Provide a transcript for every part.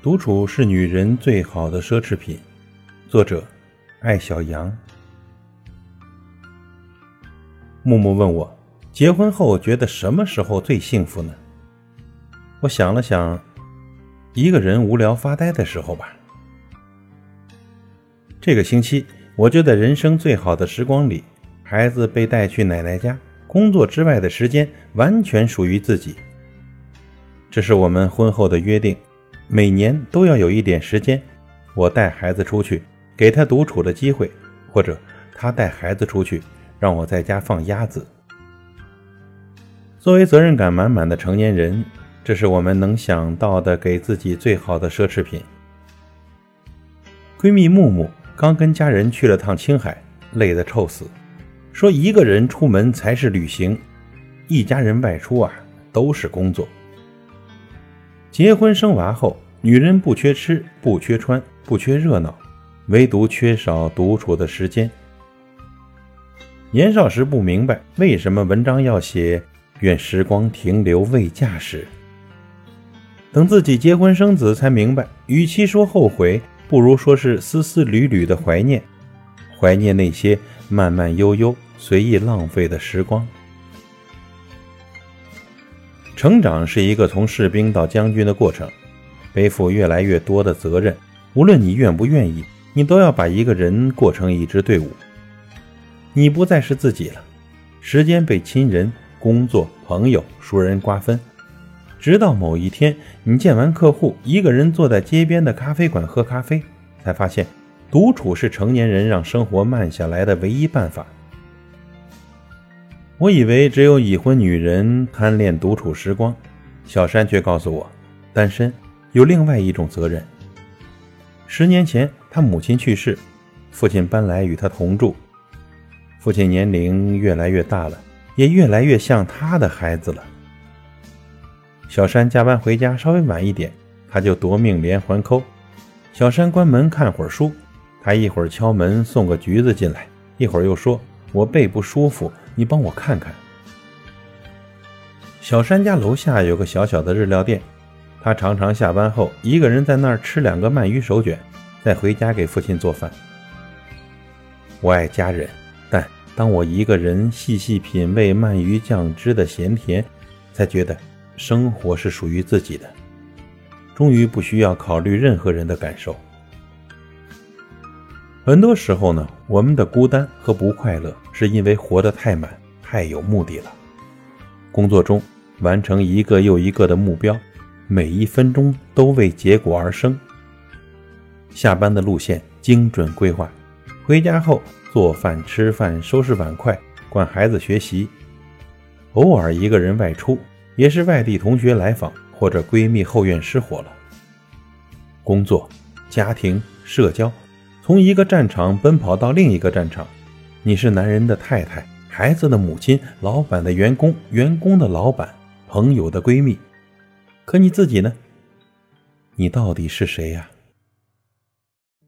独处是女人最好的奢侈品。作者：艾小羊。木木问我，结婚后觉得什么时候最幸福呢？我想了想，一个人无聊发呆的时候吧。这个星期，我就在人生最好的时光里，孩子被带去奶奶家，工作之外的时间完全属于自己。这是我们婚后的约定。每年都要有一点时间，我带孩子出去，给他独处的机会，或者他带孩子出去，让我在家放鸭子。作为责任感满满的成年人，这是我们能想到的给自己最好的奢侈品。闺蜜木木刚跟家人去了趟青海，累得臭死，说一个人出门才是旅行，一家人外出啊都是工作。结婚生娃后，女人不缺吃，不缺穿，不缺热闹，唯独缺少独处的时间。年少时不明白为什么文章要写“愿时光停留未嫁时”，等自己结婚生子才明白，与其说后悔，不如说是丝丝缕缕的怀念，怀念那些慢慢悠悠、随意浪费的时光。成长是一个从士兵到将军的过程，背负越来越多的责任。无论你愿不愿意，你都要把一个人过成一支队伍。你不再是自己了，时间被亲人、工作、朋友、熟人瓜分，直到某一天，你见完客户，一个人坐在街边的咖啡馆喝咖啡，才发现，独处是成年人让生活慢下来的唯一办法。我以为只有已婚女人贪恋独处时光，小山却告诉我，单身有另外一种责任。十年前，他母亲去世，父亲搬来与他同住。父亲年龄越来越大了，也越来越像他的孩子了。小山加班回家稍微晚一点，他就夺命连环扣。小山关门看会儿书，他一会儿敲门送个橘子进来，一会儿又说：“我背不舒服。”你帮我看看，小山家楼下有个小小的日料店，他常常下班后一个人在那儿吃两个鳗鱼手卷，再回家给父亲做饭。我爱家人，但当我一个人细细品味鳗鱼酱汁的咸甜，才觉得生活是属于自己的，终于不需要考虑任何人的感受。很多时候呢，我们的孤单和不快乐，是因为活得太满、太有目的了。工作中完成一个又一个的目标，每一分钟都为结果而生。下班的路线精准规划，回家后做饭、吃饭、收拾碗筷、管孩子学习。偶尔一个人外出，也是外地同学来访或者闺蜜后院失火了。工作、家庭、社交。从一个战场奔跑到另一个战场，你是男人的太太，孩子的母亲，老板的员工，员工的老板，朋友的闺蜜。可你自己呢？你到底是谁呀？《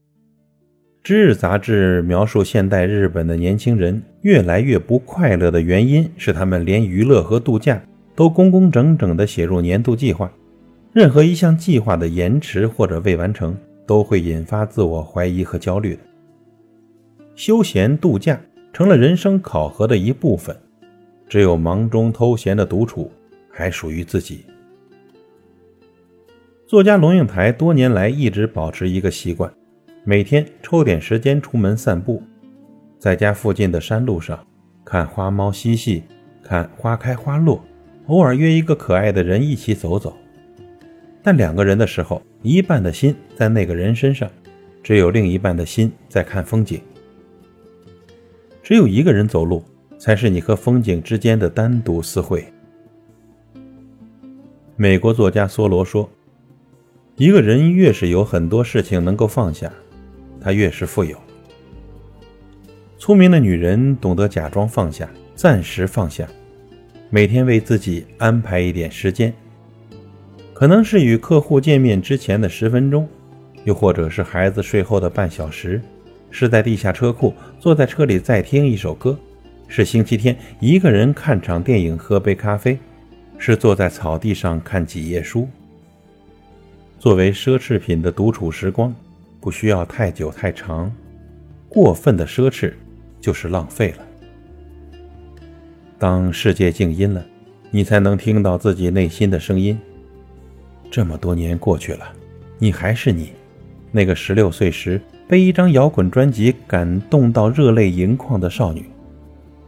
知日》杂志描述现代日本的年轻人越来越不快乐的原因是，他们连娱乐和度假都工工整整地写入年度计划，任何一项计划的延迟或者未完成。都会引发自我怀疑和焦虑的。休闲度假成了人生考核的一部分，只有忙中偷闲的独处还属于自己。作家龙应台多年来一直保持一个习惯，每天抽点时间出门散步，在家附近的山路上看花猫嬉戏，看花开花落，偶尔约一个可爱的人一起走走。但两个人的时候，一半的心在那个人身上，只有另一半的心在看风景。只有一个人走路，才是你和风景之间的单独私会。美国作家梭罗说：“一个人越是有很多事情能够放下，他越是富有。”聪明的女人懂得假装放下，暂时放下，每天为自己安排一点时间。可能是与客户见面之前的十分钟，又或者是孩子睡后的半小时，是在地下车库坐在车里再听一首歌，是星期天一个人看场电影喝杯咖啡，是坐在草地上看几页书。作为奢侈品的独处时光，不需要太久太长。过分的奢侈就是浪费了。当世界静音了，你才能听到自己内心的声音。这么多年过去了，你还是你，那个十六岁时被一张摇滚专辑感动到热泪盈眶的少女，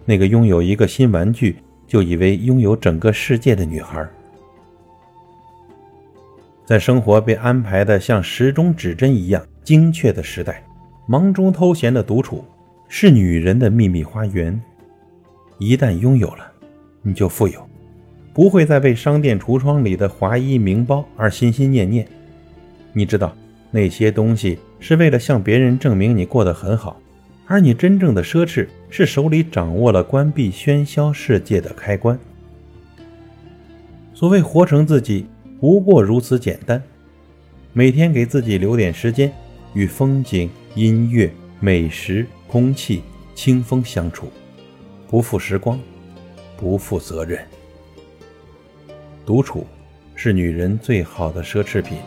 那个拥有一个新玩具就以为拥有整个世界的女孩。在生活被安排的像时钟指针一样精确的时代，忙中偷闲的独处是女人的秘密花园。一旦拥有了，你就富有。不会再为商店橱窗里的华衣名包而心心念念。你知道，那些东西是为了向别人证明你过得很好，而你真正的奢侈是手里掌握了关闭喧嚣世界的开关。所谓活成自己，不过如此简单。每天给自己留点时间，与风景、音乐、美食、空气、清风相处，不负时光，不负责任。独处是女人最好的奢侈品。